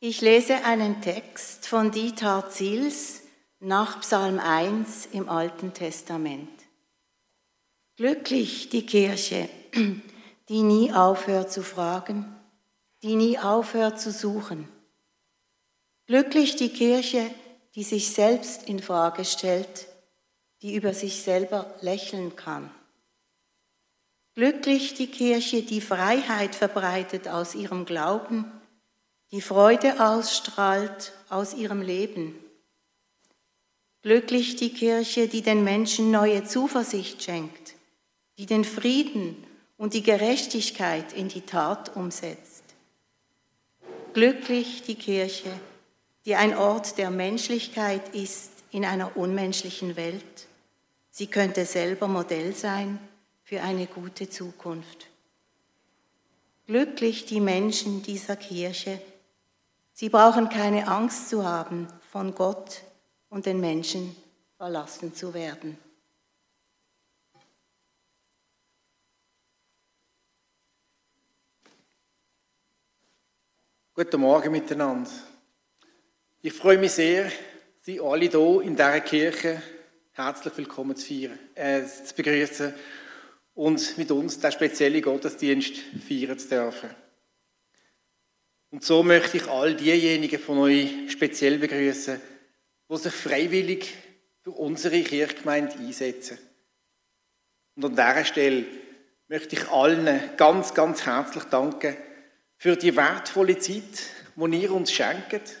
Ich lese einen Text von Dieter Zils nach Psalm 1 im Alten Testament. Glücklich die Kirche, die nie aufhört zu fragen, die nie aufhört zu suchen. Glücklich die Kirche, die sich selbst in Frage stellt, die über sich selber lächeln kann. Glücklich die Kirche, die Freiheit verbreitet aus ihrem Glauben, die Freude ausstrahlt aus ihrem Leben. Glücklich die Kirche, die den Menschen neue Zuversicht schenkt, die den Frieden und die Gerechtigkeit in die Tat umsetzt. Glücklich die Kirche, die ein Ort der Menschlichkeit ist in einer unmenschlichen Welt. Sie könnte selber Modell sein für eine gute Zukunft. Glücklich die Menschen dieser Kirche. Sie brauchen keine Angst zu haben, von Gott und den Menschen verlassen zu werden. Guten Morgen miteinander. Ich freue mich sehr, Sie alle hier in dieser Kirche herzlich willkommen zu, feiern, äh, zu begrüßen und mit uns den speziellen Gottesdienst feiern zu dürfen. Und so möchte ich all diejenigen von euch speziell begrüßen, die sich freiwillig für unsere Kirchgemeinde einsetzen. Und an dieser Stelle möchte ich allen ganz, ganz herzlich danken für die wertvolle Zeit, die ihr uns schenkt,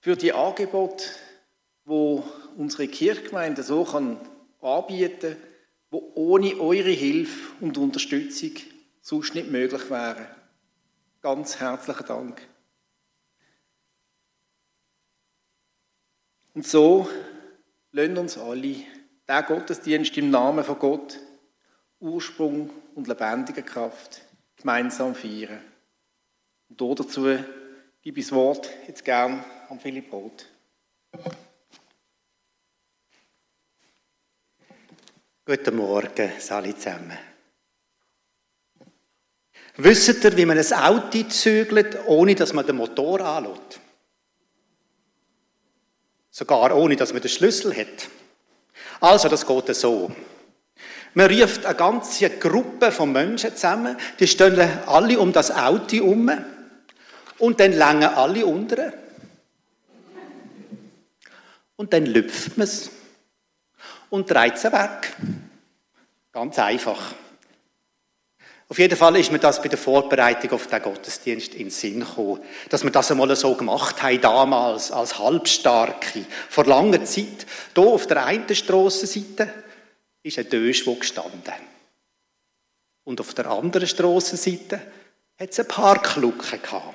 für die Angebote, wo unsere Kirchgemeinde so anbieten kann, wo ohne eure Hilfe und Unterstützung sonst nicht möglich wären. Ganz herzlichen Dank. Und so lernen uns alle der Gottesdienst im Namen von Gott, Ursprung und lebendiger Kraft, gemeinsam feiern. Und dazu gebe ich das Wort jetzt gern an Philipp Roth. Guten Morgen, alle zusammen. Wisst ihr, wie man ein Auto zügelt, ohne dass man den Motor anlässt? Sogar ohne, dass man den Schlüssel hat. Also, das geht so. Man ruft eine ganze Gruppe von Menschen zusammen, die stehen alle um das Auto herum und dann langen alle unten. Und dann lüpft man es und dreht sie weg. Ganz einfach. Auf jeden Fall ist mir das bei der Vorbereitung auf den Gottesdienst in den Sinn gekommen, dass wir das einmal so gemacht haben, damals, als Halbstarke, vor langer Zeit. Hier auf der einen Strassenseite ist ein Döschwo gestanden. Und auf der anderen Strassenseite hat es ein paar Klucken gehabt.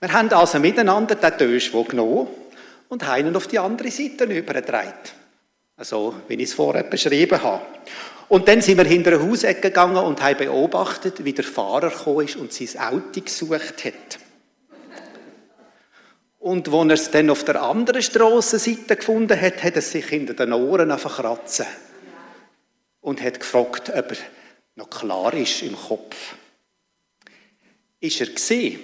Wir haben also miteinander den Döschwo genommen und ihn auf die andere Seite übergedreht. Also, wie ich es vorher beschrieben habe. Und dann sind wir hinter eine Hausecke gegangen und haben beobachtet, wie der Fahrer gekommen ist und sein Auto gesucht hat. Und wo er es dann auf der anderen Strassenseite gefunden hat, hat er sich hinter den Ohren kratzen und hat gefragt, ob er noch klar ist im Kopf. Ist er gesehen?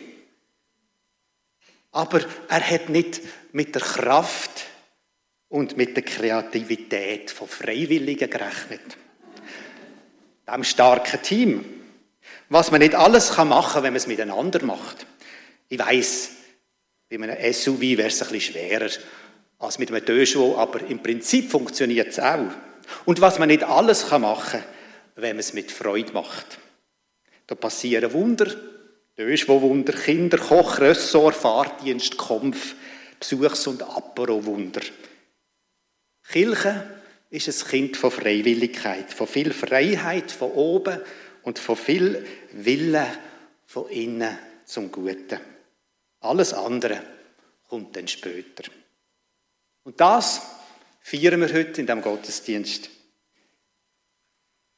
Aber er hat nicht mit der Kraft und mit der Kreativität von Freiwilligen gerechnet. Dem starken Team. Was man nicht alles machen kann, wenn man es miteinander macht. Ich weiß, bei einem SUV wäre es ein bisschen schwerer als mit einem Döschwo, aber im Prinzip funktioniert es auch. Und was man nicht alles machen kann, wenn man es mit Freude macht. Da passieren Wunder, Döschwo-Wunder, Kinder, Koch, Ressort, Fahrdienst, Kampf, Besuchs- und Apero-Wunder. Kirche ist ein Kind von Freiwilligkeit, von viel Freiheit von oben und von viel Wille von innen zum Guten. Alles andere kommt dann später. Und das feiern wir heute in diesem Gottesdienst.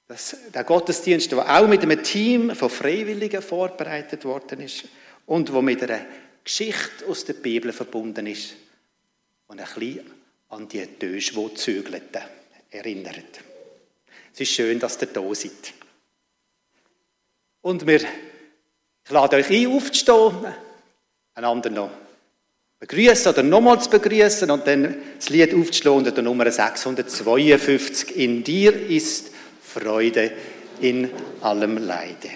Das, der Gottesdienst, der auch mit einem Team von Freiwilligen vorbereitet worden ist und wo mit einer Geschichte aus der Bibel verbunden ist und ein bisschen an die Döschwo-Zügelten erinnert. Es ist schön, dass ihr da seid. Und wir, ich lade euch ein, aufzustehen, einander noch begrüßen oder nochmals begrüßen und dann das Lied aufzuschlagen unter der Nummer 652. In dir ist Freude in allem Leide.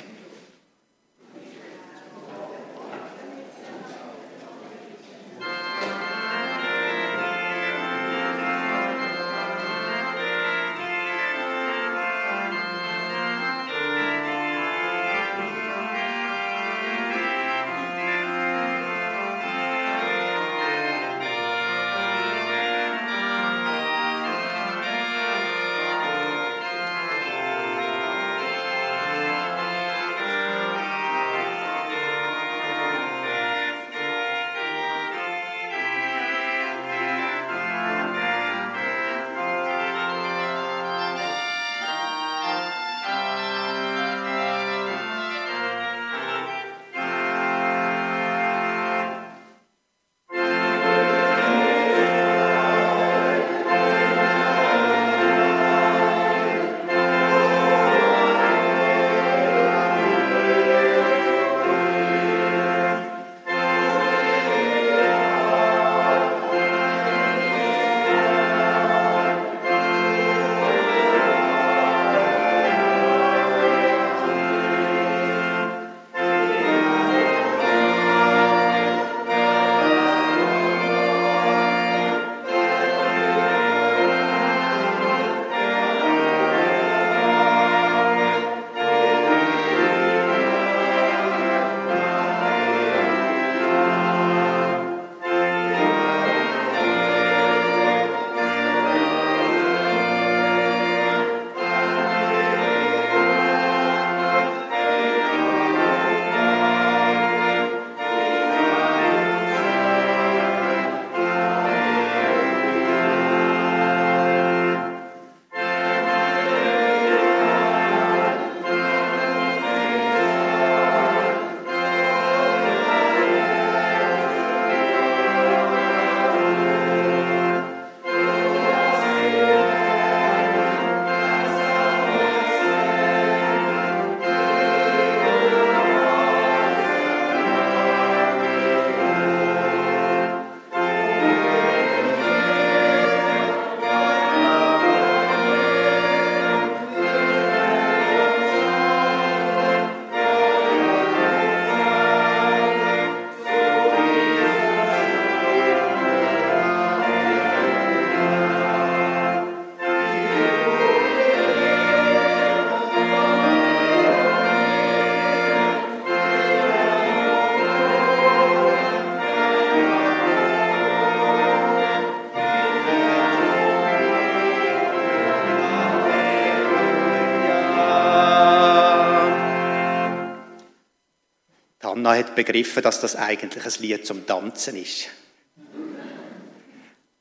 Anna hat begriffen, dass das eigentlich ein Lied zum Tanzen ist.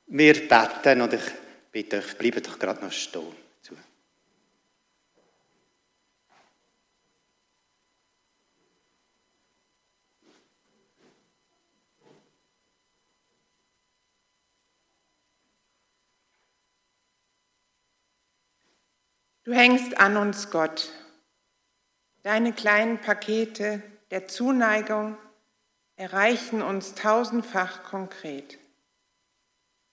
Wir beten und ich bitte euch, bleibt doch gerade noch stehen. Du hängst an uns, Gott. Deine kleinen Pakete der Zuneigung erreichen uns tausendfach konkret.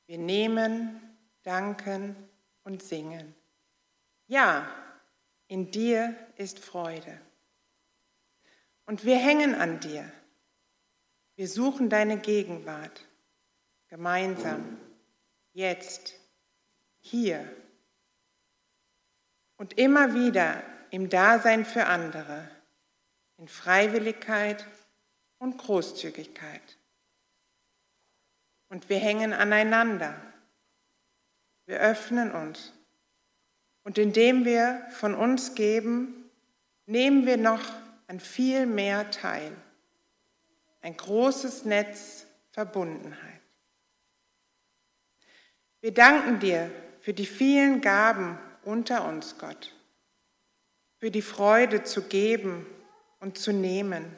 Wir nehmen, danken und singen. Ja, in dir ist Freude. Und wir hängen an dir. Wir suchen deine Gegenwart gemeinsam, jetzt, hier und immer wieder im Dasein für andere in Freiwilligkeit und Großzügigkeit. Und wir hängen aneinander. Wir öffnen uns. Und indem wir von uns geben, nehmen wir noch an viel mehr teil. Ein großes Netz Verbundenheit. Wir danken dir für die vielen Gaben unter uns, Gott, für die Freude zu geben und zu nehmen,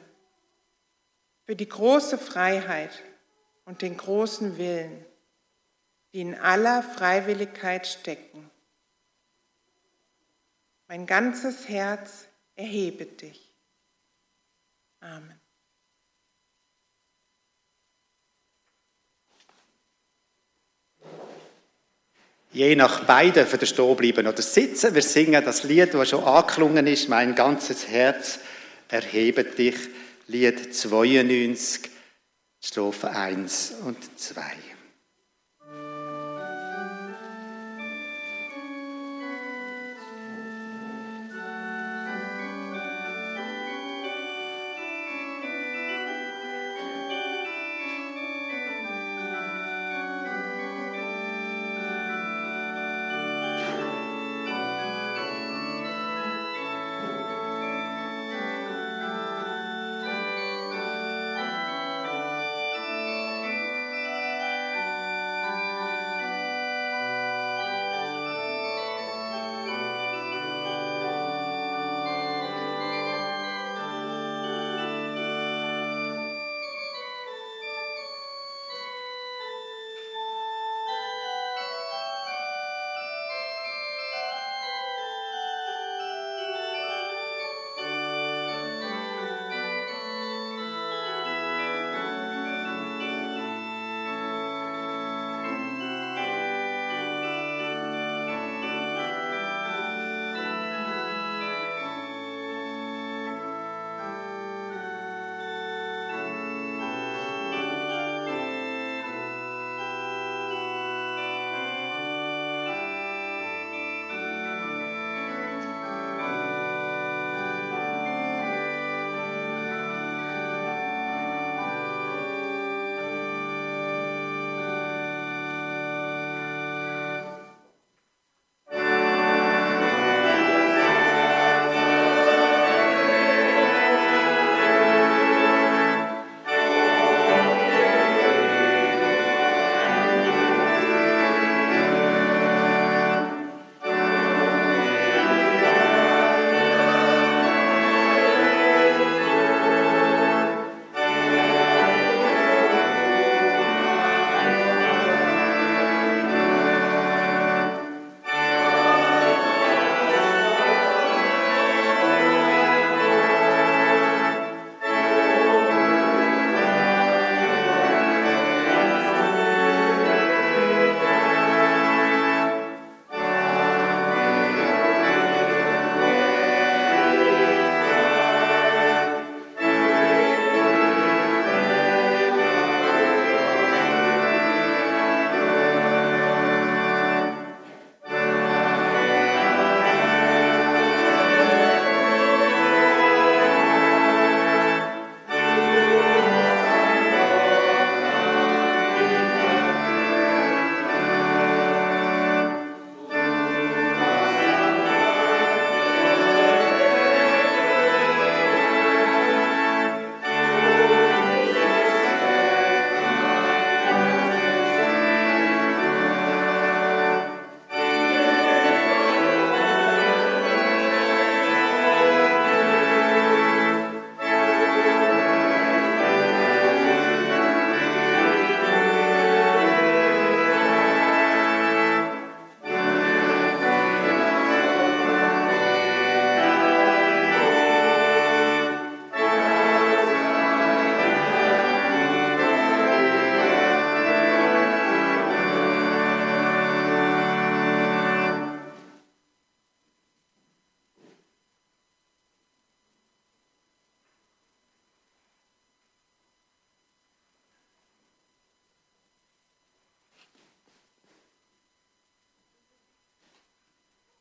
für die große Freiheit und den großen Willen, die in aller Freiwilligkeit stecken. Mein ganzes Herz erhebe dich. Amen. Je nach beiden für den Stehen bleiben oder sitzen. Wir singen das Lied, das schon angeklungen ist, mein ganzes Herz erhebe dich. Lied 92, Strophe 1 und 2.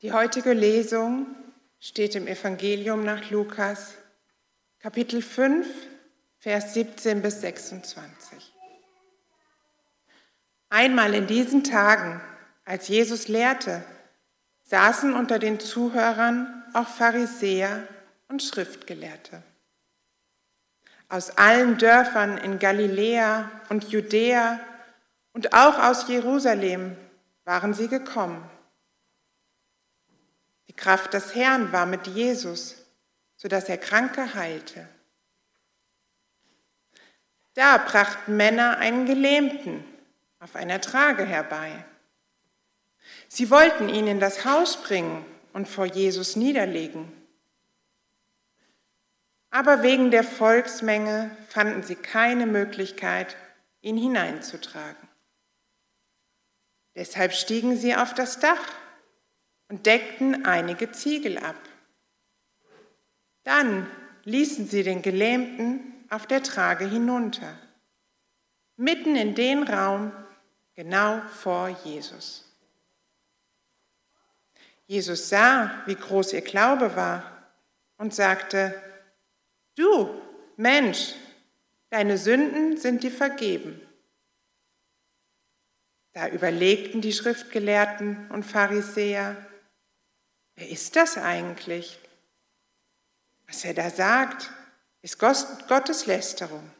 Die heutige Lesung steht im Evangelium nach Lukas, Kapitel 5, Vers 17 bis 26. Einmal in diesen Tagen, als Jesus lehrte, saßen unter den Zuhörern auch Pharisäer und Schriftgelehrte. Aus allen Dörfern in Galiläa und Judäa und auch aus Jerusalem waren sie gekommen die Kraft des Herrn war mit Jesus, sodass er Kranke heilte. Da brachten Männer einen Gelähmten auf einer Trage herbei. Sie wollten ihn in das Haus bringen und vor Jesus niederlegen. Aber wegen der Volksmenge fanden sie keine Möglichkeit, ihn hineinzutragen. Deshalb stiegen sie auf das Dach und deckten einige Ziegel ab. Dann ließen sie den Gelähmten auf der Trage hinunter, mitten in den Raum, genau vor Jesus. Jesus sah, wie groß ihr Glaube war und sagte, du Mensch, deine Sünden sind dir vergeben. Da überlegten die Schriftgelehrten und Pharisäer, wer ist das eigentlich? Was er da sagt, ist Gottes Lästerung.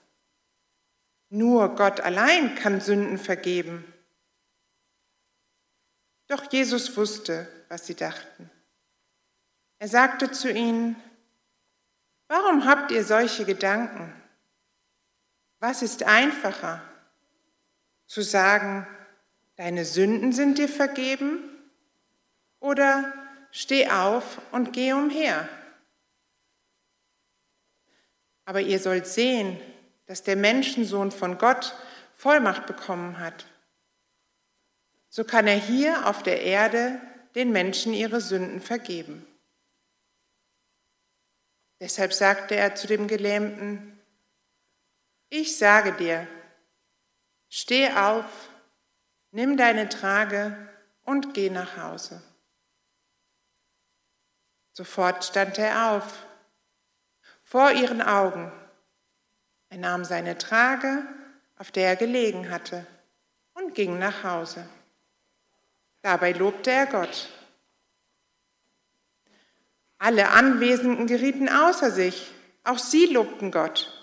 Nur Gott allein kann Sünden vergeben. Doch Jesus wusste, was sie dachten. Er sagte zu ihnen, warum habt ihr solche Gedanken? Was ist einfacher? Zu sagen, deine Sünden sind dir vergeben? Oder steh auf und geh umher? Aber ihr sollt sehen, dass der Menschensohn von Gott Vollmacht bekommen hat. So kann er hier auf der Erde den Menschen ihre Sünden vergeben. Deshalb sagte er zu dem Gelähmten, ich sage dir, steh auf, nimm deine Trage und geh nach Hause. Sofort stand er auf vor ihren Augen. Er nahm seine Trage, auf der er gelegen hatte, und ging nach Hause. Dabei lobte er Gott. Alle Anwesenden gerieten außer sich, auch sie lobten Gott.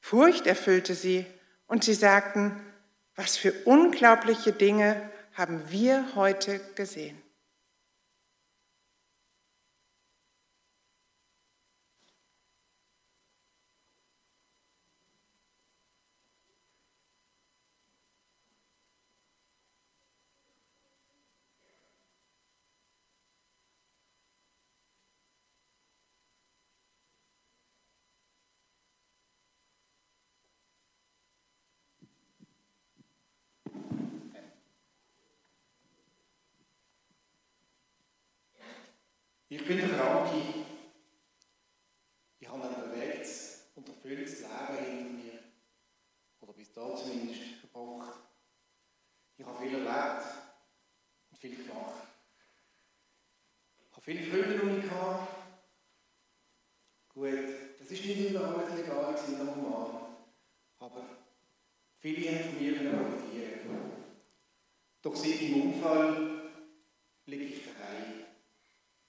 Furcht erfüllte sie und sie sagten, was für unglaubliche Dinge haben wir heute gesehen. Ich bin der Kranke. Ich habe ein bewegtes und erfülltes Leben hinter mir. Oder bis da zumindest verbracht. Ich habe viel erlebt und viel gemacht. Ich habe viele Freunde um mich gehabt. Gut, das ist nicht immer alles legal gewesen, normal. Aber viele haben von mir profitieren. Doch seit meinem Unfall liege ich daheim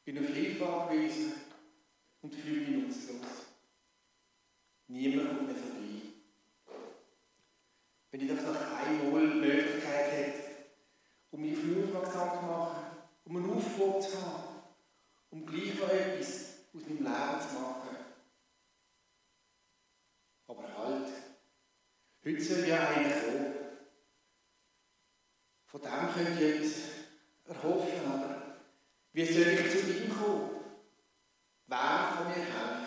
bin auf Hilfe angewiesen und fühle mich nutzlos. Niemand kommt mir vorbei. Wenn ich doch noch einmal die Möglichkeit hätte, um mich auf aufmerksam zu machen, um einen Aufbruch zu haben, um gleich noch etwas aus meinem Leben zu machen. Aber halt, heute soll ja einer kommen. Von dem könnt ihr etwas erhoffen, aber wie soll ich zu ihm kommen? Wer kann mir helfen?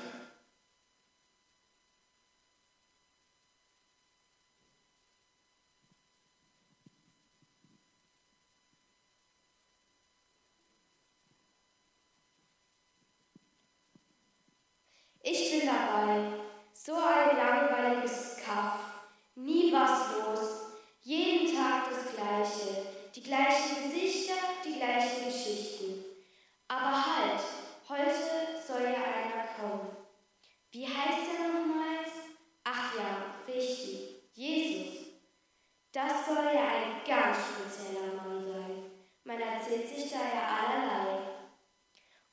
Ich bin dabei. So ein langweiliges Kaff. Nie was los. Jeden Tag das Gleiche. Die gleichen Gesichter, die gleichen Geschichten. Aber halt, heute soll ja einer kommen. Wie heißt er nochmals? Ach ja, richtig, Jesus. Das soll ja ein ganz spezieller Mann sein. Man erzählt sich da ja allerlei.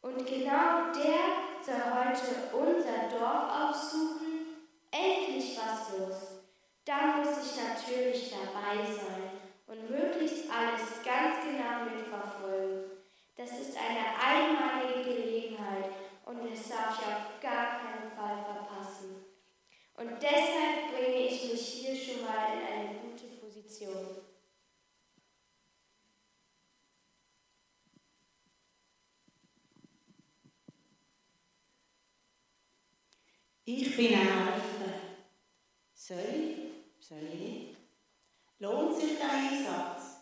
Und genau der soll heute unser Dorf aufsuchen. Endlich was los. Da muss ich natürlich dabei sein und möglichst alles ganz genau mitverfolgen. Das ist eine einmalige Gelegenheit und es darf ich auf gar keinen Fall verpassen. Und deshalb bringe ich mich hier schon mal in eine gute Position. Ich bin ein Helfer. Soll ich? Soll ich nicht? Lohnt sich der Einsatz?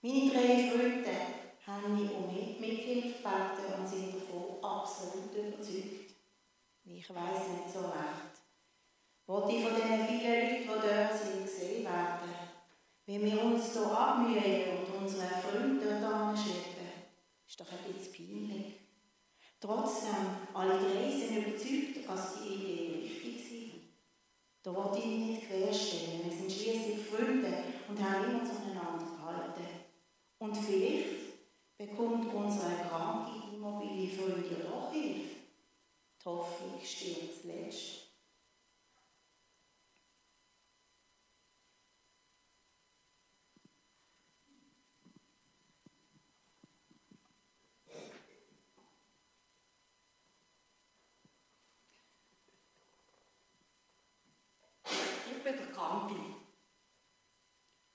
Meine drei Freunde haben mich um Gebeten und sind davon absolut überzeugt. Ich weiß nicht so recht. Wollte ich von den vielen Leuten, die dort sind, gesehen werden, wie wir uns hier abmühen und unsere Freunde dort anschleppen, ist doch ein bisschen peinlich. Trotzdem, alle drei sind überzeugt, dass die Idee richtig sind. Da wollte ich nicht querstellen. Wir sind schließlich Freunde und haben immer zueinander gehalten. Und vielleicht bekommt unsere kranke, immobile Freunde ja doch Hilfe. Die Hoffnung stirbt zuletzt. Ich bin der Campi.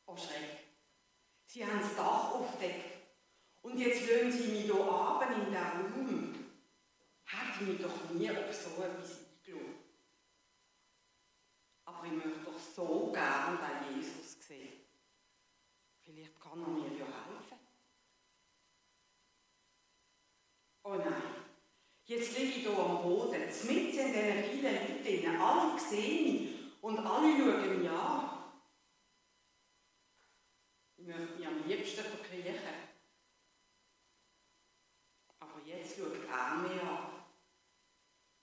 Oh Schreck. Sie haben das Dach aufgedeckt. Und jetzt lösen Sie mich hier abend in den Raum. Hätte ich mich doch nie auf so etwas eingeladen. Aber ich möchte doch so gern den Jesus sehen. Vielleicht kann er mir ja helfen. Oh nein, jetzt liege ich hier am Boden, mitten in diesen vielen Leuten. Alle sehen mich und alle schauen mich an. Ich möchte mich am liebsten verkriechen. Aber jetzt schaut er mich an.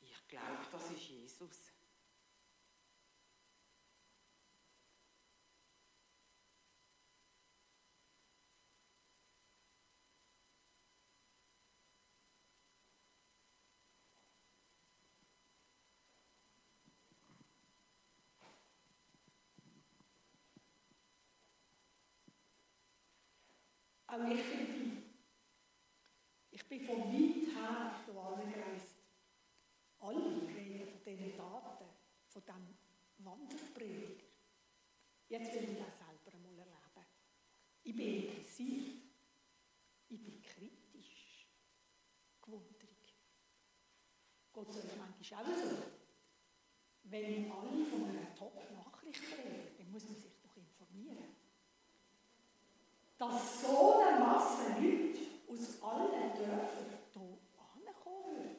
Ich glaube, das ist Jesus. Auch ich bin dabei. Ich bin von weit her hier angereist. Alle reden von diesen Taten, von diesem Wanderprediger. Jetzt will ich das selber einmal erleben. Ich bin interessiert. Ich bin kritisch. Gewundert. Gott sei Dank manchmal auch so. Wenn alle von einer Top-Nachricht reden, dann muss man sich doch informieren dass so eine Masse Leute aus allen Dörfern hier ankommen würden,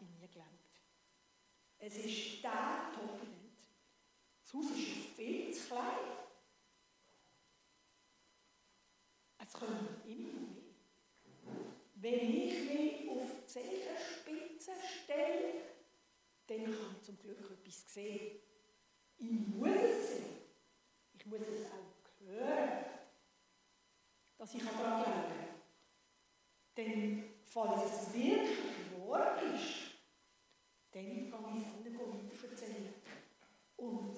ich nie geglaubt. Es ist der Top-Event. Das Haus ist viel zu klein. Es kommen immer mehr. Wenn ich mich auf die Zehenspitze stelle, dann kann ich zum Glück etwas sehen. Ich muss es sehen. Ich muss es auch hören dass ich daran glaube. Denn falls es wirklich wahr ist, dann kann ich weiter erzählen und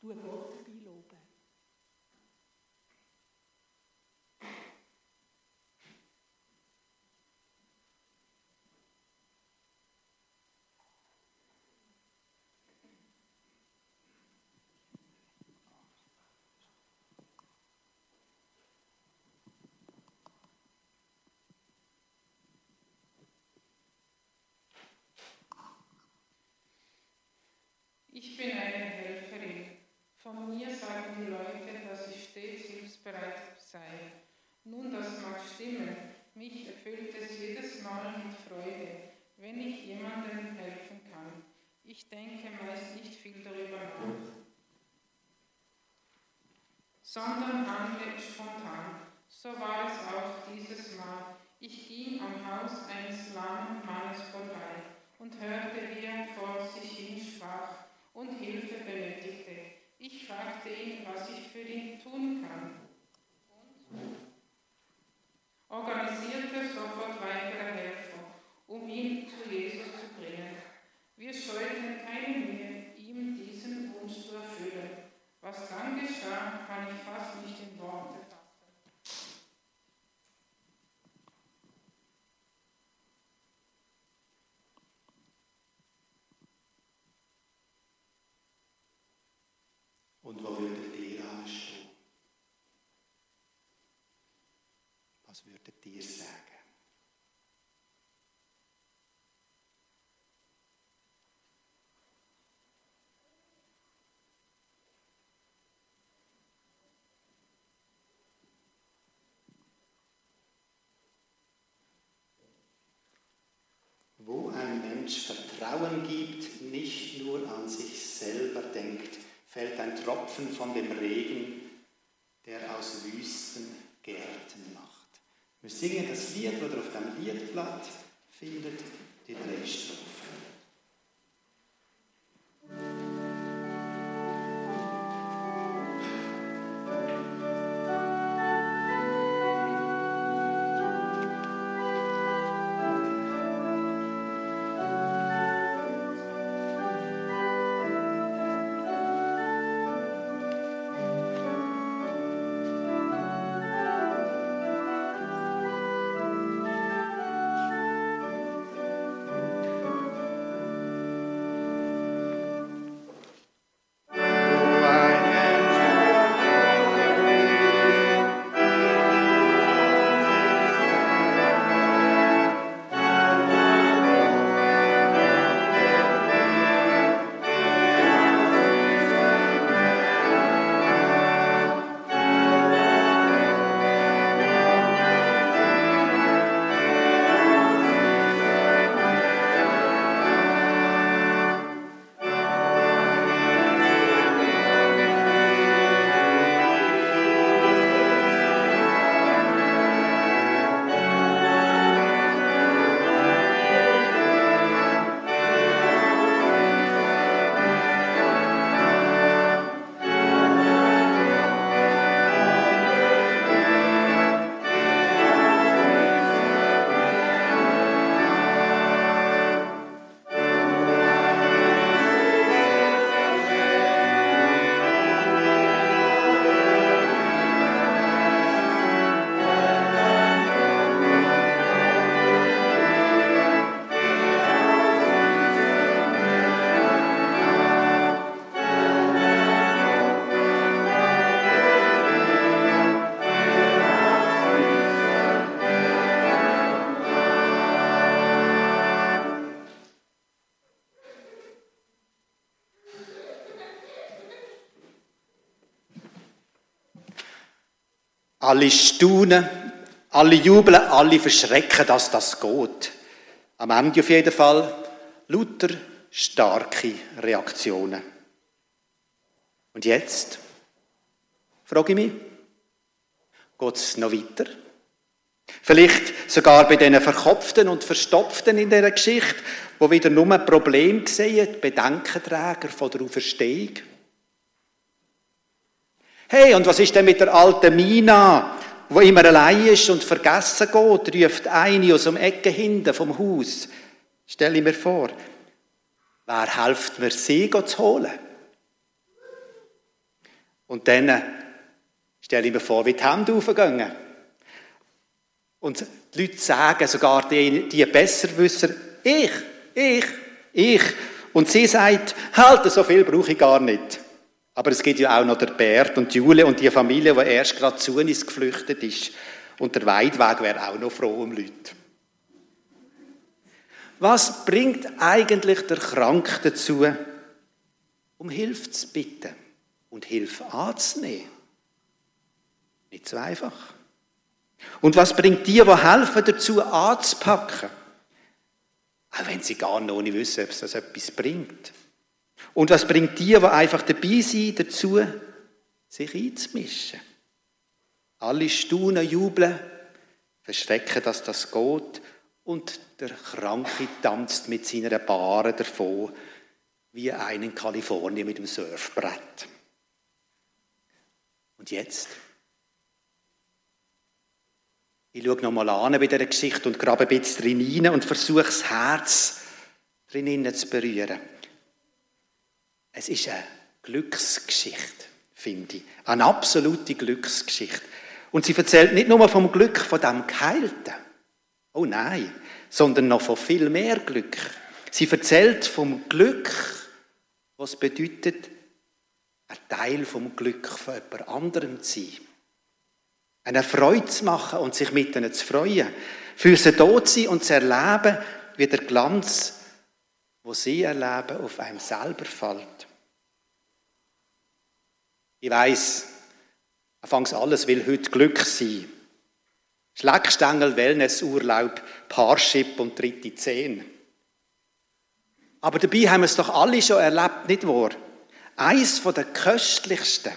tue Gott dabei loben. Ich bin eine Helferin. Von mir sagen die Leute, dass ich stets hilfsbereit sei. Nun, das mag stimmen. Mich erfüllt es jedes Mal mit Freude, wenn ich jemandem helfen kann. Ich denke meist nicht viel darüber nach, sondern handle spontan. So war es auch dieses Mal. Ich ging am Haus eines lahmen Mannes vorbei und hörte, wie er vor sich hin sprach und Hilfe benötigte. Ich fragte ihn, was ich für ihn tun kann. Organisierte sofort weitere Helfer, um ihn zu Jesus zu bringen. Wir scheuten keine Mühe, ihm diesen Wunsch zu erfüllen. Was dann geschah, kann ich fast nicht in Worte Was würdet sagen? wo ein Mensch Vertrauen gibt, nicht nur an sich selber denkt, fällt ein Tropfen von dem Regen, der aus Wüsten Gärten macht. Wir singen das Lied, das ihr auf dem Liedblatt findet, die drei Strophen. Alle staunen, alle jubeln, alle verschrecken, dass das geht. Am Ende auf jeden Fall lauter starke Reaktionen. Und jetzt frage ich mich, geht es noch weiter? Vielleicht sogar bei diesen Verkopften und Verstopften in dieser Geschichte, wo wieder nur ein Problem sehen, die Bedenkenträger von der Auferstehung. Hey, und was ist denn mit der alten Mina, wo immer allein ist und vergessen geht, ruft eine aus dem Ecke hinten vom Haus. Stell ich mir vor, wer hilft mir, sie zu holen? Und dann stelle ich mir vor, wie die Hände aufgehen. Und die Leute sagen, sogar die, die besser wissen, ich, ich, ich. Und sie sagt, halt, so viel brauche ich gar nicht. Aber es gibt ja auch noch der Bert und Jule und die Familie, die erst gerade zu uns geflüchtet ist. Und der Weidweg wäre auch noch froh um Leute. Was bringt eigentlich der Krank dazu, um Hilfe zu bitten und Hilfe anzunehmen? Nicht so einfach. Und was bringt die, die helfen, dazu anzupacken? Auch wenn sie gar noch nicht wissen, ob es das etwas bringt. Und was bringt die, die einfach dabei sind, dazu, sich einzumischen? Alle staunen, jubeln, verschrecken, dass das geht und der Kranke tanzt mit seiner Bahre davon, wie ein in Kalifornien mit dem Surfbrett. Und jetzt? Ich schaue nochmal an bei dieser Geschichte und grabe ein bisschen drin hinein und versuche das Herz drin zu berühren. Es ist eine Glücksgeschichte, finde ich. Eine absolute Glücksgeschichte. Und sie erzählt nicht nur vom Glück von dem Geheilten. Oh nein, sondern noch von viel mehr Glück. Sie erzählt vom Glück, was bedeutet, ein Teil vom Glück von jemand anderem zu sein. Eine Freude zu machen und sich mit ihnen zu freuen. Für sie dort zu sein und zu erleben, wie der Glanz wo sie erleben, auf einem selber fällt. Ich weiß, anfangs alles will heute Glück sein. Schleckstängel, Wellnessurlaub, Parship und dritte Zehn. Aber dabei haben wir es doch alle schon erlebt, nicht wahr? Eins von der köstlichsten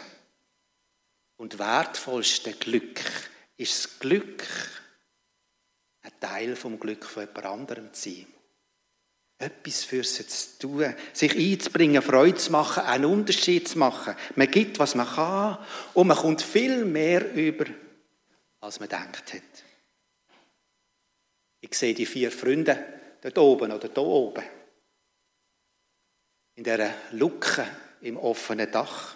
und wertvollsten Glück ist das Glück, ein Teil vom Glück von jemand anderem zu sein. Etwas für sie zu tun, sich einzubringen, Freude zu machen, einen Unterschied zu machen. Man gibt, was man kann und man kommt viel mehr über, als man denkt hat. Ich sehe die vier Freunde dort oben oder da oben. In dieser Lucke im offenen Dach,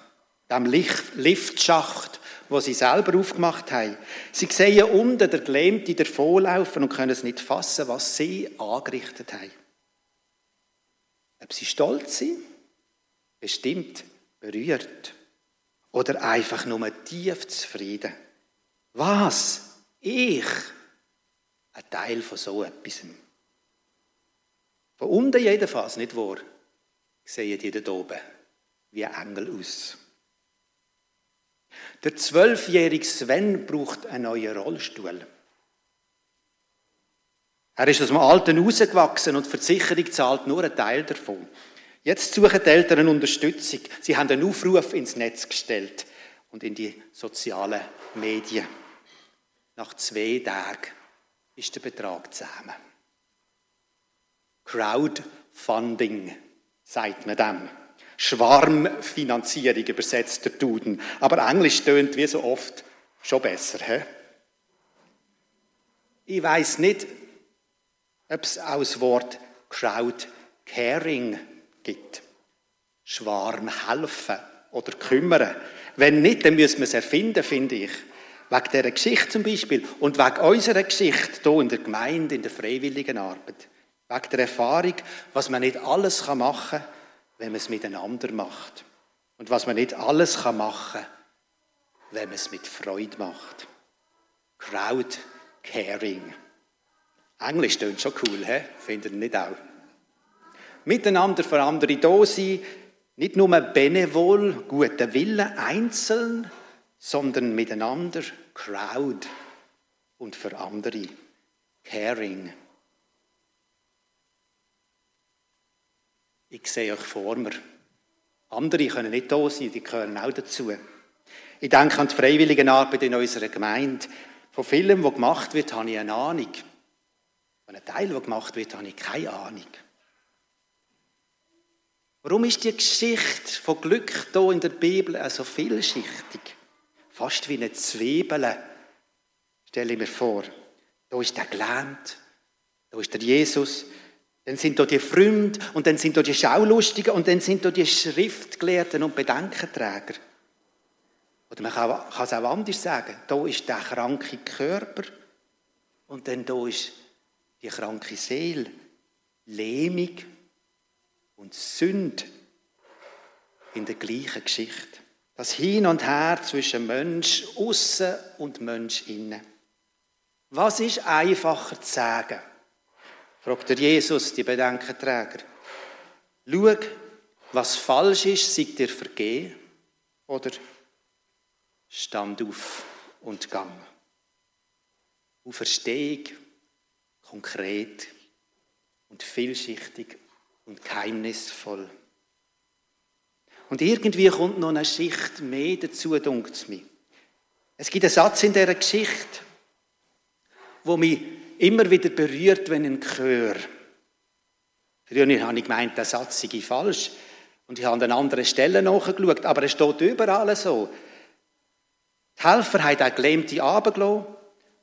dem Liftschacht, wo sie selber aufgemacht haben. Sie sehen unten der Gelähmte davonlaufen und können es nicht fassen, was sie angerichtet haben. Ob sie stolz sind, bestimmt berührt oder einfach nur tief zufrieden. Was? Ich? Ein Teil von so etwas. Von unten jedenfalls, nicht wahr? Sehen die da oben wie ein Engel aus. Der zwölfjährige Sven braucht einen neuen Rollstuhl. Er ist aus dem Alten rausgewachsen und die Versicherung zahlt nur einen Teil davon. Jetzt suchen die Eltern Unterstützung. Sie haben einen Aufruf ins Netz gestellt und in die sozialen Medien. Nach zwei Tagen ist der Betrag zusammen. Crowdfunding, sagt man dem. Schwarmfinanzierung übersetzt der Duden. Aber Englisch tönt wie so oft schon besser. He? Ich weiß nicht, ob es auch das Wort Crowdcaring gibt. Schwarm helfen oder kümmern. Wenn nicht, dann müssen wir es erfinden, finde ich. Wegen dieser Geschichte zum Beispiel und wegen unserer Geschichte hier in der Gemeinde, in der freiwilligen Arbeit. Wegen der Erfahrung, was man nicht alles machen kann, wenn man es miteinander macht. Und was man nicht alles machen kann, wenn man es mit Freude macht. Crowd Caring. Englisch klingt schon cool, he? findet ihr nicht auch? Miteinander für andere da sein, nicht nur Benevol, guter Wille, einzeln, sondern miteinander, Crowd und für andere, Caring. Ich sehe euch vor mir. Andere können nicht da sein, die gehören auch dazu. Ich denke an die freiwillige Arbeit in unserer Gemeinde. Von vielem, was gemacht wird, habe ich eine Ahnung. Von einem Teil, der gemacht wird, habe ich keine Ahnung. Warum ist die Geschichte von Glück hier in der Bibel so vielschichtig? Fast wie eine Zwiebel, stelle ich mir vor. Da ist der gelähmt, da ist der Jesus, dann sind da die Freunde und dann sind da die Schaulustigen und dann sind da die Schriftgelehrten und Bedenkenträger. Oder man kann, es auch anders sagen. Da ist der kranke Körper und dann da ist die kranke Seele. Lähmung und Sünd in der gleichen Geschichte. Das Hin und Her zwischen Mensch außen und Mensch innen. Was ist einfacher zu sagen? fragt der Jesus die Bedenkenträger. Schau, was falsch ist, sei dir vergehen oder stand auf und gang. Auferstehung, konkret und vielschichtig und geheimnisvoll. Und irgendwie kommt noch eine Schicht mehr dazu, dunkt es mir. Es gibt einen Satz in dieser Geschichte, wo mich immer wieder berührt, wenn ein Chör. Früher habe ich gemeint, der Satz sei falsch. Und ich habe an anderen Stellen nachgeschaut, aber es steht überall so. Die Helfer haben den Gelähmten runtergelassen.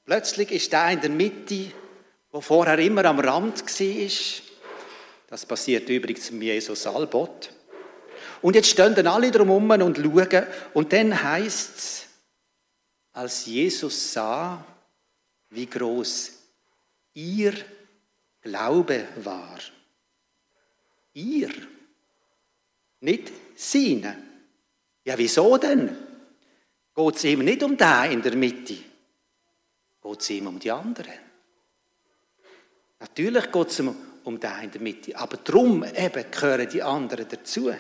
Plötzlich ist der in der Mitte, der vorher immer am Rand war. Das passiert übrigens mit Jesus Albot. Und jetzt stehen dann alle drumherum und schauen. Und dann heißt es, als Jesus sah, wie groß ihr Glaube war. Ihr, nicht seine. Ja, wieso denn? Geht es ihm nicht um den in der Mitte? Geht es ihm um die anderen? Natürlich geht es um den in der Mitte, aber darum eben gehören die anderen dazu.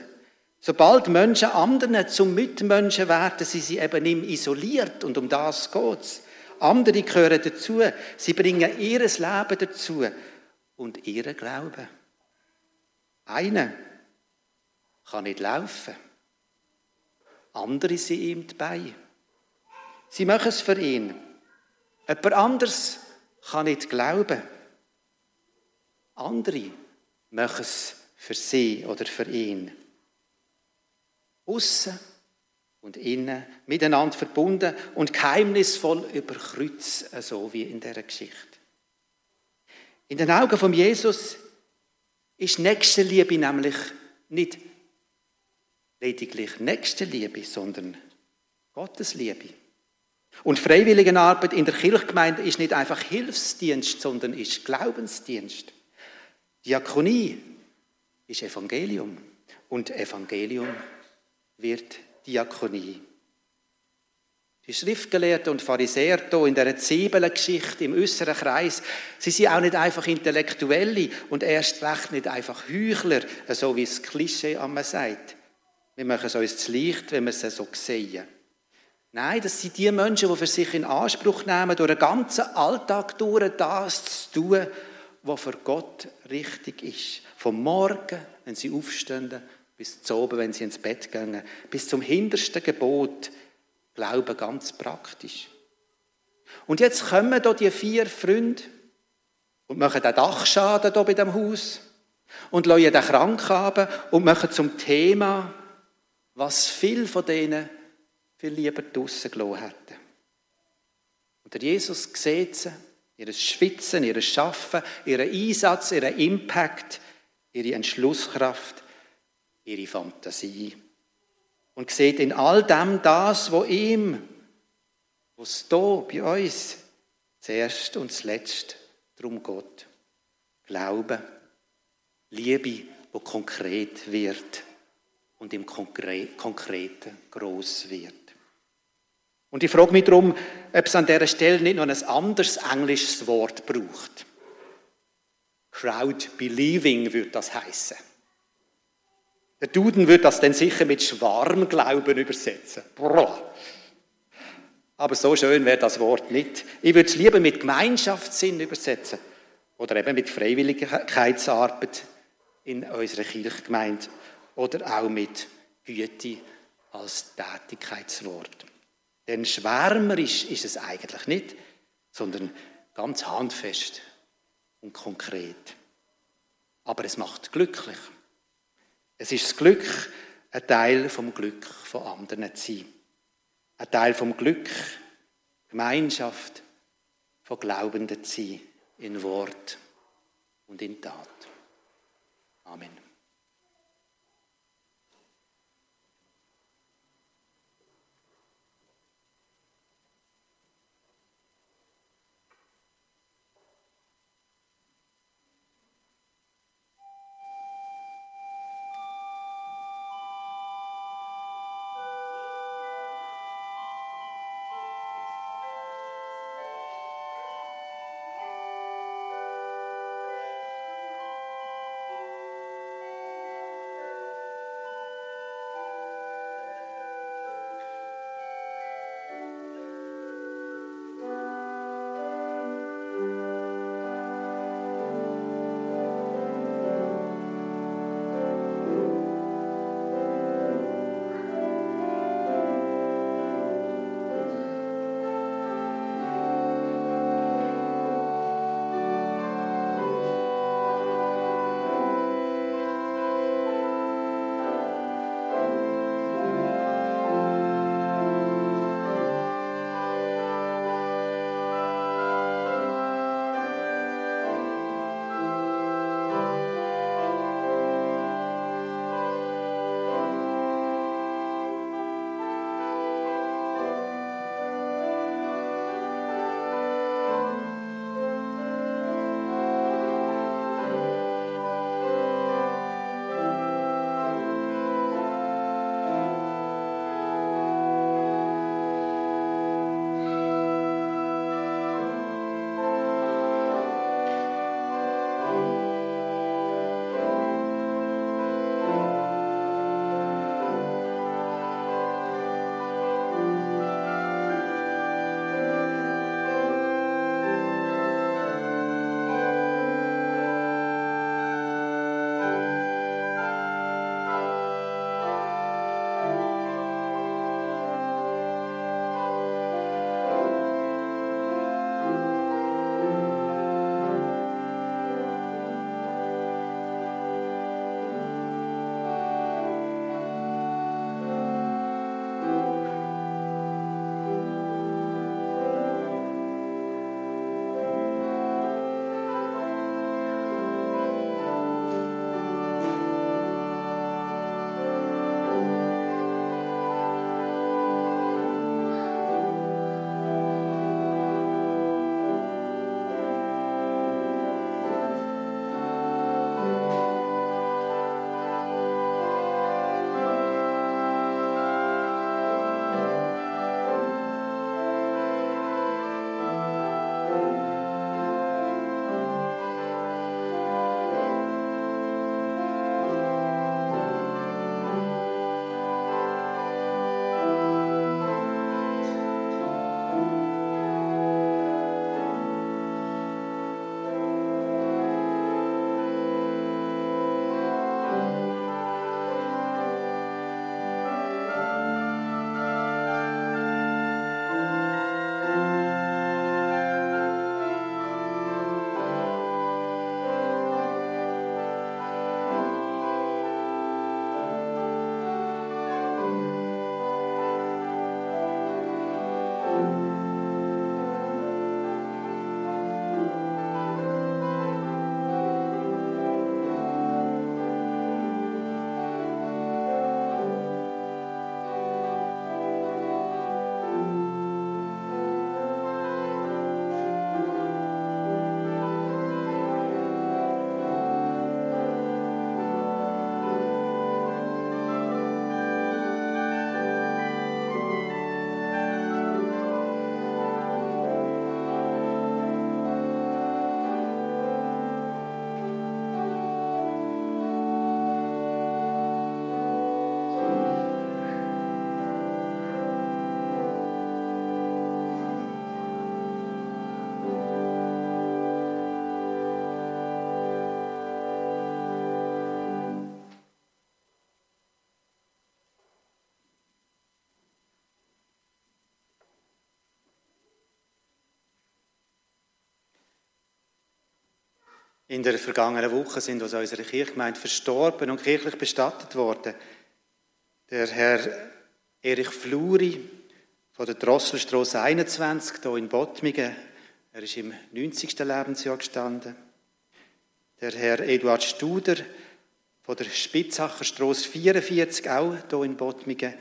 Sobald Menschen anderen zum Mitmenschen werden, sind sie eben nicht isoliert und um das geht es. Andere gehören dazu. Sie bringen ihr Leben dazu und ihren Glauben. Einer kann nicht laufen. Andere sind ihm dabei. Sie machen es für ihn. Jemand anderes kann nicht glauben. Andere machen es für sie oder für ihn. Aussen und innen miteinander verbunden und geheimnisvoll über Kreuz, so wie in der Geschichte. In den Augen von Jesus ist Nächstenliebe nämlich nicht lediglich Nächstenliebe, sondern Gottesliebe. Und Freiwilligenarbeit in der Kirchgemeinde ist nicht einfach Hilfsdienst, sondern ist Glaubensdienst. Diakonie ist Evangelium und Evangelium wird Diakonie. Die Schriftgelehrten und Pharisäer hier in dieser Zwiebelgeschichte im äußeren Kreis, sie sind auch nicht einfach Intellektuelle und erst recht nicht einfach Heuchler, so wie es Klischee einmal sagt. Wir machen es uns zu leicht, wenn wir es so sehen. Nein, das sind die Menschen, die für sich in Anspruch nehmen, durch den ganzen Alltag durch das zu tun, was für Gott richtig ist. Vom Morgen, wenn sie aufstehen, bis zum Abend, wenn sie ins Bett gehen, bis zum hintersten Gebot, Glauben ganz praktisch. Und jetzt kommen da die vier Freunde und machen den Dachschaden hier bei dem Haus und lassen den krank haben und machen zum Thema, was viele von denen viel lieber draussen gelassen hätten. Und der Jesus sieht sie, ihr Schwitzen, ihr Schaffen, ihren Einsatz, ihren Impact, ihre Entschlusskraft, ihre Fantasie und sieht in all dem das, wo ihm, was da bei uns zuerst und zuletzt darum geht. Glaube, Liebe, wo konkret wird und im Konkreten groß wird. Und ich frage mich darum, ob es an dieser Stelle nicht noch ein anderes englisches Wort braucht. Crowd believing würde das heißen. Der Duden würde das dann sicher mit Schwarmglauben übersetzen. Aber so schön wäre das Wort nicht. Ich würde es lieber mit Gemeinschaftssinn übersetzen. Oder eben mit Freiwilligkeitsarbeit in unserer Kirchgemeinde. Oder auch mit Güte als Tätigkeitswort. Denn schwärmerisch ist es eigentlich nicht, sondern ganz handfest und konkret. Aber es macht glücklich. Es ist das Glück, ein Teil vom Glück von anderen zu sein. Ein Teil vom Glück, Gemeinschaft von Glaubenden zu sein, in Wort und in Tat. Amen. In der vergangenen Woche sind aus unserer Kirchgemeinde verstorben und kirchlich bestattet worden. Der Herr Erich Fluri von der Drosselstrasse 21 hier in Bottmingen. Er ist im 90. Lebensjahr gestanden. Der Herr Eduard Studer von der Spitzacher Strasse 44, auch hier in Bottmingen,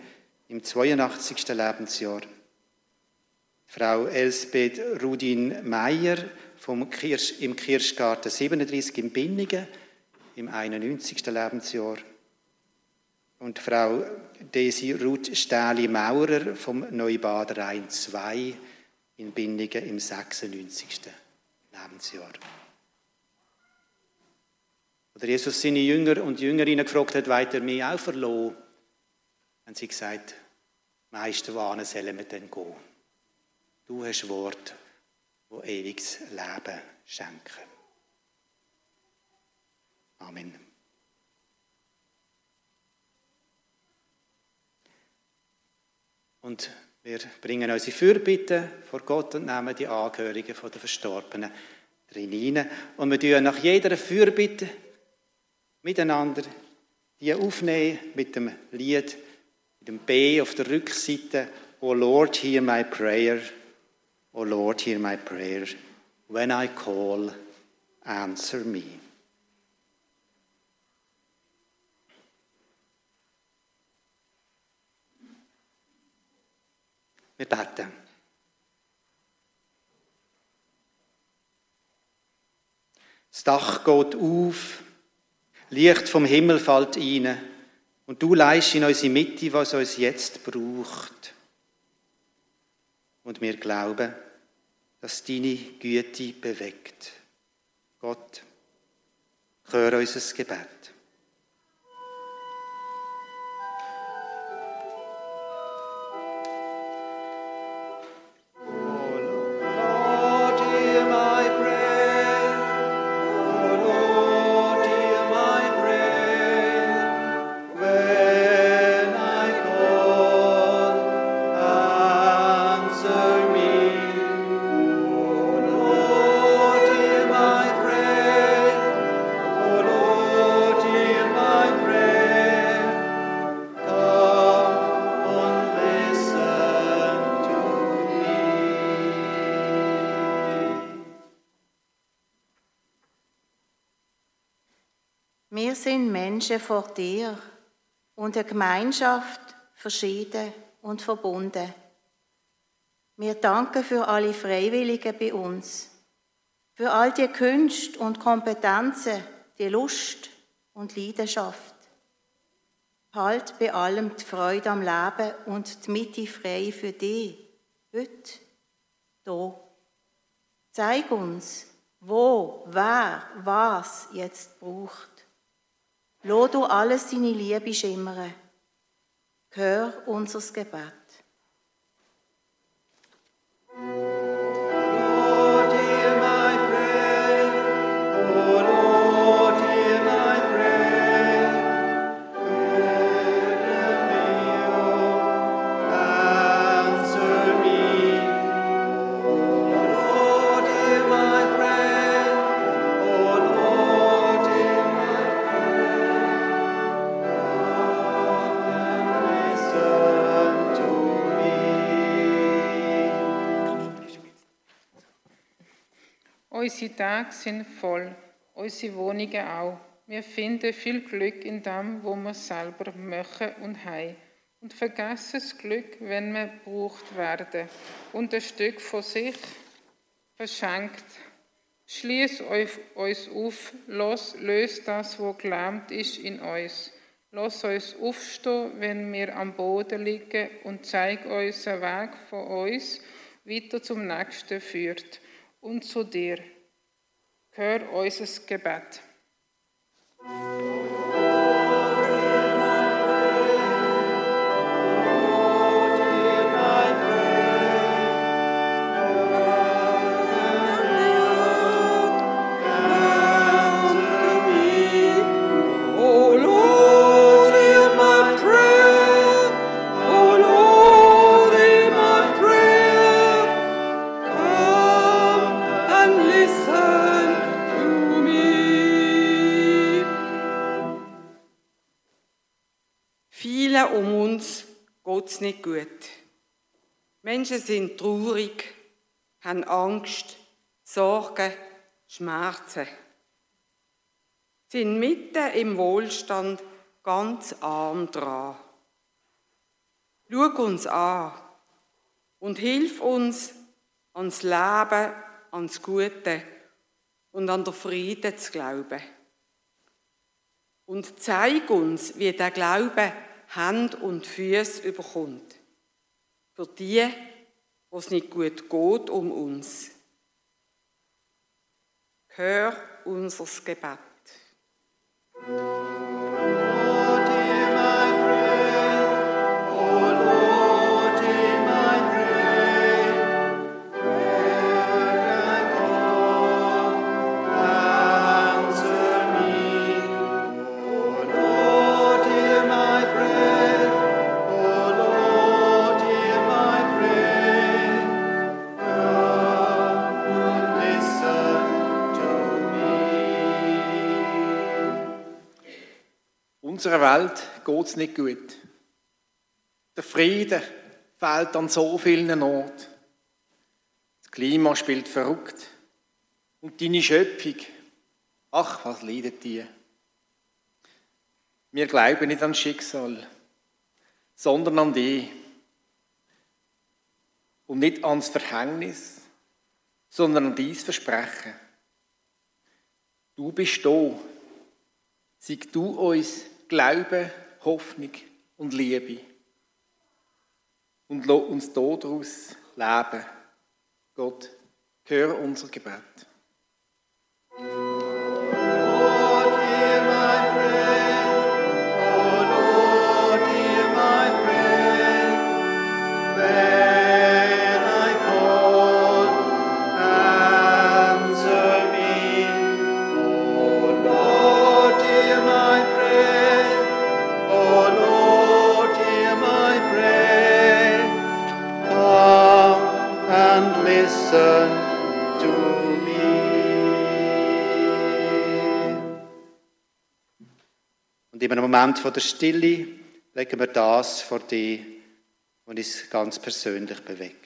im 82. Lebensjahr. Frau Elsbeth Rudin Meyer vom Kirsch, im Kirschgarten 37 in Binningen im 91. Lebensjahr. Und Frau Desi Ruth Stähli-Maurer vom Neubader Rhein 2 in Binningen im 96. Lebensjahr. Oder Jesus seine Jünger und Jüngerinnen gefragt hat, weiter mich auch verloren, haben sie gesagt, Meister, wohin sollen wir denn gehen? Du hast Wort, wo ewiges Leben schenken. Amen. Und wir bringen unsere Fürbitte vor Gott und nehmen die Angehörigen der Verstorbenen drin hinein. Und wir tun nach jeder Fürbitte miteinander die aufnehmen mit dem Lied, mit dem B auf der Rückseite. O Lord, hear my prayer. O Lord, hear my prayer. When I call, answer me. Wir beten. Das Dach geht auf, Licht vom Himmel fällt rein und du leist in unsere Mitte, was uns jetzt braucht. Und wir glauben, dass deine Güte bewegt. Gott, hör unser Gebet. Menschen vor dir und eine Gemeinschaft verschieden und verbunden. Wir danken für alle Freiwilligen bei uns, für all die Künste und Kompetenzen, die Lust und Leidenschaft. Halt bei allem die Freude am Leben und die Mitte frei für dich, heute, hier. Zeig uns, wo, wer, was jetzt braucht. Lass du alles deine Liebe schimmern. Hör unser Gebet. Unsere Tage sind voll, unsere Wohnungen auch. Wir finden viel Glück in dem, wo wir selber machen und haben. Und vergessen das Glück, wenn wir gebraucht werden und ein Stück von sich verschenkt. Schließ uns auf, los, löst das, was gelähmt ist in uns. Lass uns aufstehen, wenn wir am Boden liegen und zeig uns einen Weg von uns weiter zum Nächsten führt und zu dir. Hör unser Gebet. Geht's nicht gut. Menschen sind traurig, haben Angst, Sorgen, Schmerzen. Sind mitten im Wohlstand ganz arm dran. Schau uns an und hilf uns, ans Leben, ans Gute und an den Frieden zu glauben. Und zeig uns, wie der Glaube Hand und Füße überkommt. Für die, wo es nicht gut geht um uns. Hör unser Gebet. Unserer Welt geht es nicht gut. Der Frieden fehlt an so vielen Orten. Das Klima spielt verrückt. Und deine Schöpfung, ach, was leidet die? Wir glauben nicht an Schicksal, sondern an dich. Und nicht ans Verhängnis, sondern an dein Versprechen. Du bist da. Sieg du uns Glaube, Hoffnung und Liebe. Und lass uns daraus leben. Gott, hör unser Gebet. In einem Moment von der Stille legen wir das vor dir, was uns ganz persönlich bewegt.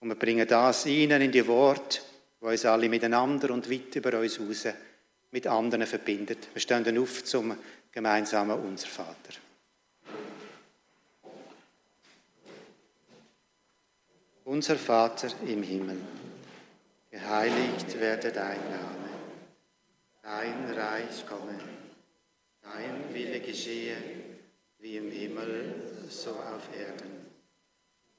Und wir bringen das rein in die Worte, die uns alle miteinander und weit über uns raus mit anderen verbindet. Wir stehen auf zum gemeinsamen Unser Vater. Unser Vater im Himmel, geheiligt werde dein Name, dein Reich komme, dein Wille geschehe, wie im Himmel, so auf Erden.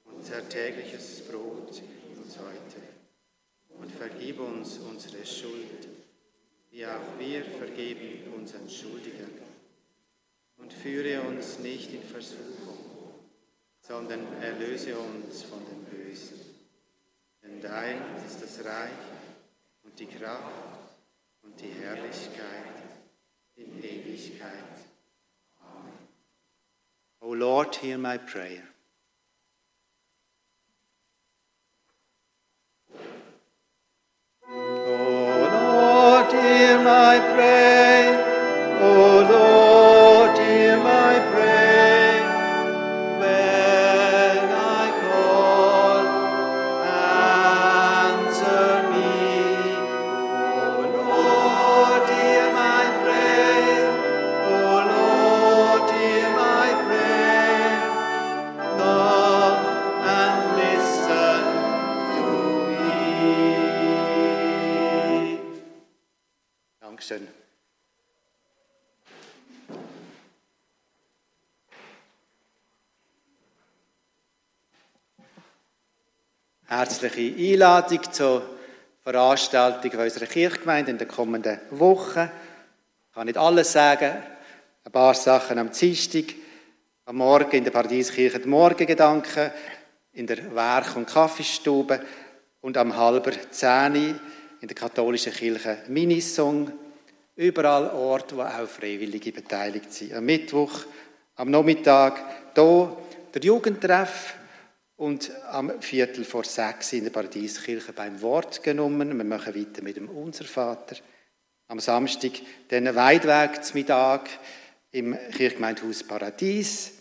Unser tägliches Brot uns heute vergib uns unsere Schuld, wie auch wir vergeben unseren Schuldigern. Und führe uns nicht in Versuchung, sondern erlöse uns von dem Bösen. Denn dein ist das Reich und die Kraft und die Herrlichkeit in Ewigkeit. Amen. O Lord, hear my prayer. O Lord, hear my prayer. O Lord, Herzliche Einladung zur Veranstaltung unserer Kirchgemeinde in den kommenden Wochen. Ich kann nicht alles sagen, ein paar Sachen am Dienstag, am Morgen in der Paradieskirche die Morgengedanken, in der Werk- und Kaffeestube und am halber Zehni in der katholischen Kirche Minisong überall Orte, wo auch Freiwillige beteiligt sind. Am Mittwoch, am Nachmittag hier der Jugendtreff und am Viertel vor sechs in der Paradieskirche beim Wort genommen. Wir machen weiter mit dem Unser Vater. Am Samstag den Weidweg zum Mittag im Kirchgemeindehaus Paradies.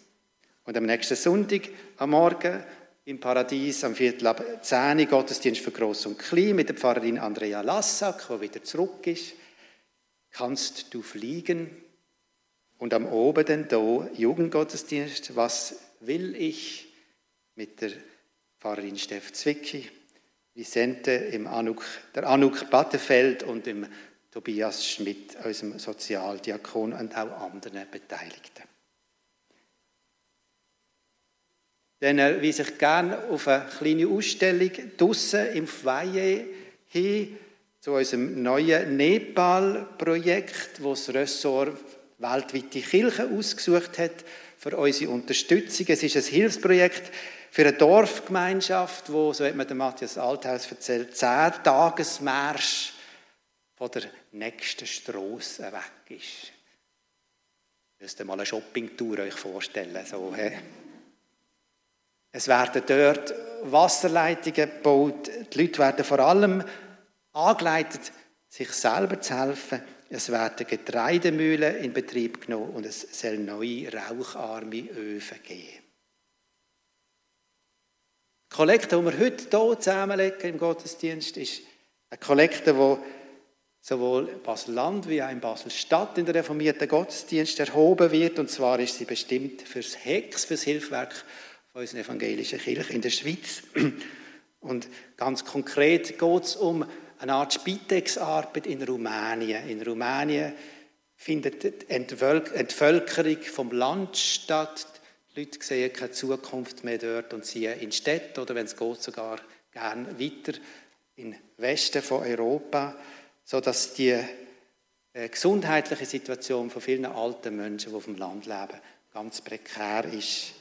Und am nächsten Sonntag am Morgen im Paradies am Viertel ab 10 Uhr Gottesdienst für Gross und Klein mit der Pfarrerin Andrea Lassack, die wieder zurück ist. Kannst du fliegen? Und am Oben dann hier Jugendgottesdienst. Was will ich? Mit der Pfarrerin Steff Zwicky, Vicente, im Anuk, der Anuk Battefeld und dem Tobias Schmidt, unserem Sozialdiakon und auch anderen Beteiligten. Dann weise ich gerne auf eine kleine Ausstellung draussen im Foyer hin zu unserem neuen Nepal-Projekt, wo das Ressort weltweite Kirchen ausgesucht hat für unsere Unterstützung. Es ist ein Hilfsprojekt für eine Dorfgemeinschaft, wo, so hat mir der Matthias Althaus erzählt, zehn Tagesmärsch von der nächsten Strasse weg ist. Ihr müsst mal eine Shoppingtour euch vorstellen. So, he? Es werden dort Wasserleitungen gebaut. Die Leute werden vor allem angeleitet, sich selber zu helfen. Es werden Getreidemühlen in Betrieb genommen und es soll neue raucharme Öfen geben. Die Kollekte, die wir heute hier zusammenlegen im Gottesdienst, ist eine Kollekte, die sowohl Basel-Land wie auch in Basel-Stadt in der reformierten Gottesdienst erhoben wird. Und zwar ist sie bestimmt fürs HEX, fürs Hilfswerk von unserer evangelischen Kirche in der Schweiz. Und ganz konkret geht es um eine Art Spitex-Arbeit in Rumänien. In Rumänien findet die Entvölkerung vom Land statt. Leute sehen keine Zukunft mehr dort und ziehen in Städte oder, wenn es geht, sogar gerne weiter in den Westen von Europa, sodass die äh, gesundheitliche Situation von vielen alten Menschen, die auf dem Land leben, ganz prekär ist.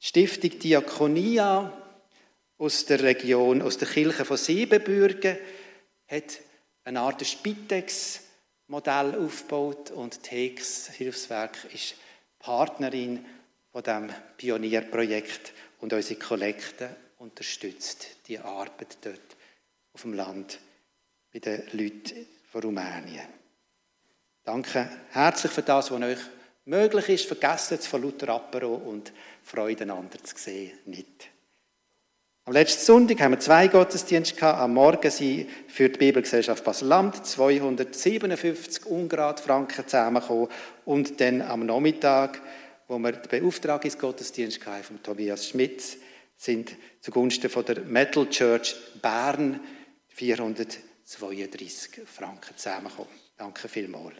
Die Stiftung Diakonia aus der Region, aus der Kirche von Siebenbürgen, hat eine Art Spitex-Modell aufgebaut und TEX Hilfswerk ist Partnerin von dem Pionierprojekt und unsere Kollekte unterstützt die Arbeit dort auf dem Land bei den Leuten von Rumänien. Danke herzlich für das, was euch möglich ist. Vergessen es von Luther Apero und Freude einander zu sehen nicht. Am letzten Sonntag haben wir zwei Gottesdienste gehabt. Am Morgen sind für die Bibelgesellschaft Basel-Land 257 Ungrad Franken zusammengekommen. Und dann am Nachmittag, wo wir den Beauftragungsgottesdienst von Tobias Schmitz, sind zugunsten von der Metal Church Bern 432 Franken zusammengekommen. Danke vielmals.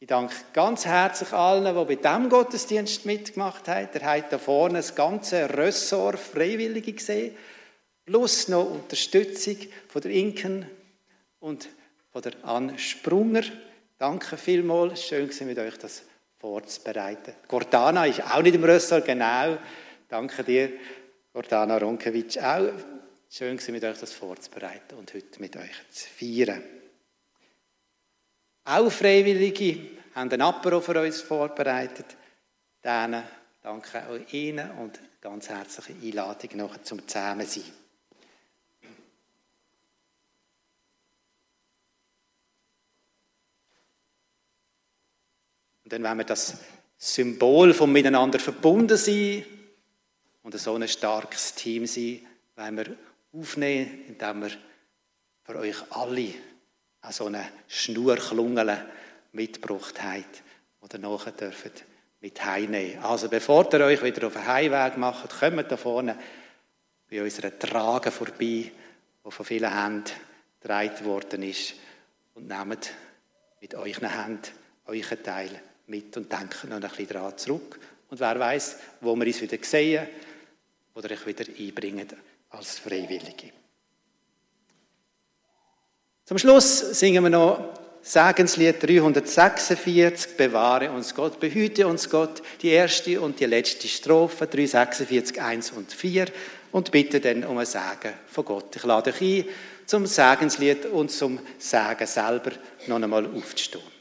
Ich danke ganz herzlich allen, die bei diesem Gottesdienst mitgemacht haben. Ihr habt da vorne das ganze Ressort Freiwillige gesehen, plus noch Unterstützung von der Inken und von der Anne Sprunger. Danke vielmals, schön war mit euch das vorzubereiten. Gordana ist auch nicht im Ressort, genau. Danke dir, Gordana Ronkewitsch, auch. Schön war mit euch das vorzubereiten und heute mit euch zu feiern. Auch Freiwillige haben einen Apero für uns vorbereitet. Denen danke auch Ihnen und ganz herzliche Einladung noch zum Zusammensein. Und dann wenn wir das Symbol vom Miteinander verbunden sein und so ein starkes Team sein, wollen wir aufnehmen, indem wir für euch alle an so eine Schnurklungel mitgebracht habt, die ihr nachher dürft mit heimnehmen. Also bevor ihr euch wieder auf den Heimweg macht, kommt da vorne bei unserer Trage vorbei, die von vielen Händen getragen worden ist und nehmt mit euren Händen euren Teil mit und denkt noch ein bisschen daran zurück. Und wer weiß, wo wir uns wieder sehen oder euch wieder einbringen als Freiwillige. Zum Schluss singen wir noch Segenslied 346, bewahre uns Gott, behüte uns Gott, die erste und die letzte Strophe, 346, 1 und 4. und bitte dann um ein Segen von Gott. Ich lade euch ein, zum Segenslied und zum Segen selber noch einmal aufzustehen.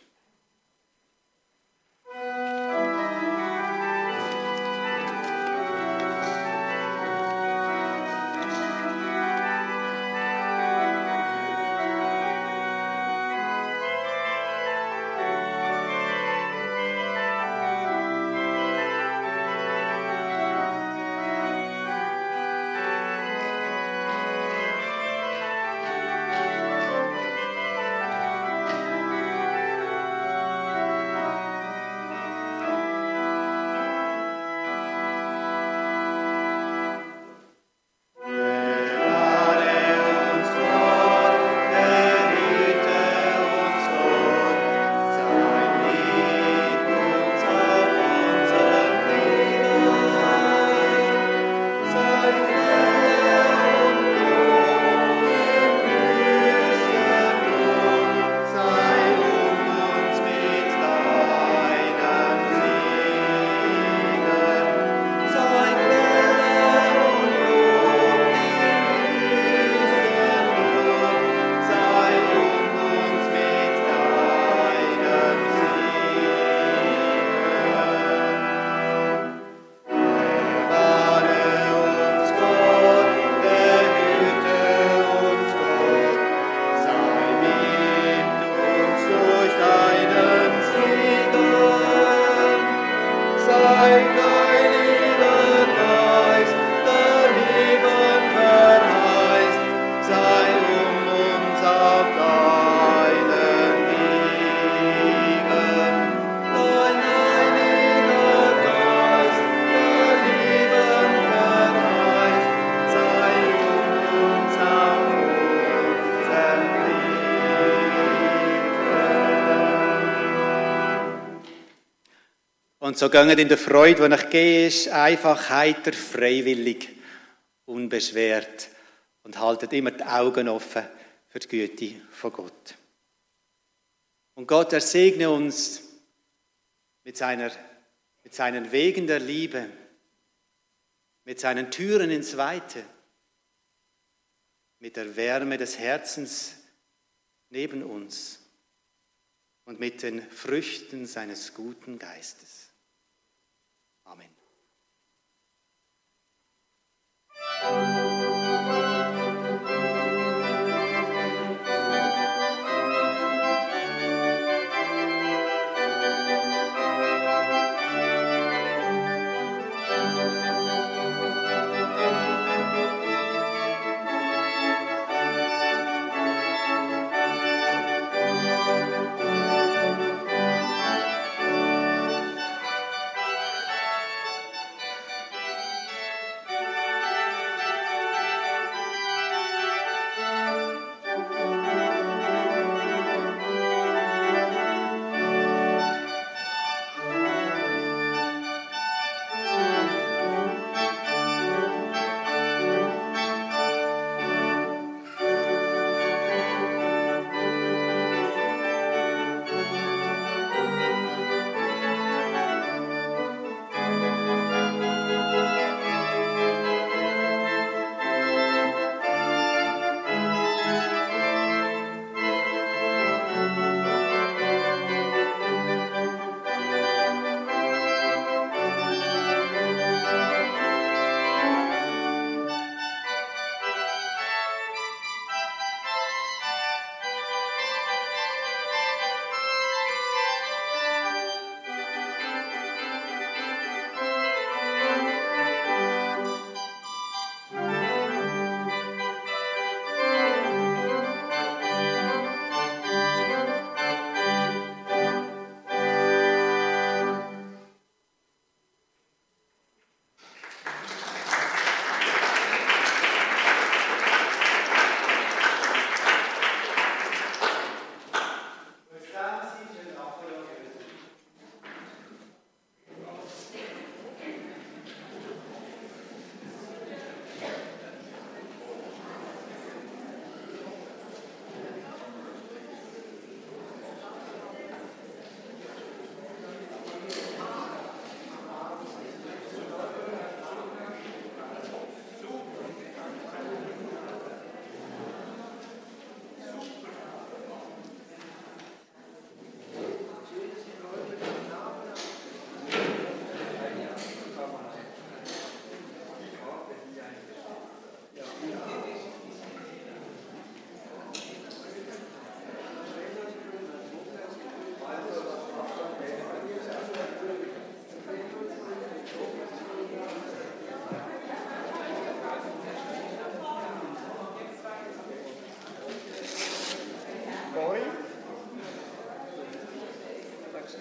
Und so gehen in der Freude, die ich gehe, ist einfach heiter, freiwillig, unbeschwert und haltet immer die Augen offen für die Güte von Gott. Und Gott, er segne uns mit, seiner, mit seinen Wegen der Liebe, mit seinen Türen ins Weite, mit der Wärme des Herzens neben uns und mit den Früchten seines guten Geistes. Amen.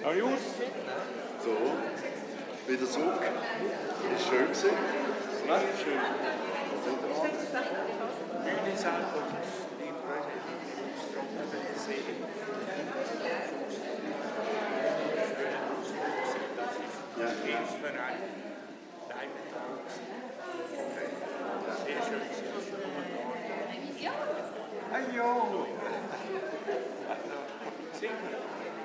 Na gut. So, wieder zurück. Ist schön gewesen. Was? Schön. Bühne sein und die Freude, die trockene Seele. Ja. Hilfsbereit, dein Sehr schön gewesen. Hey, jo! Also, singen.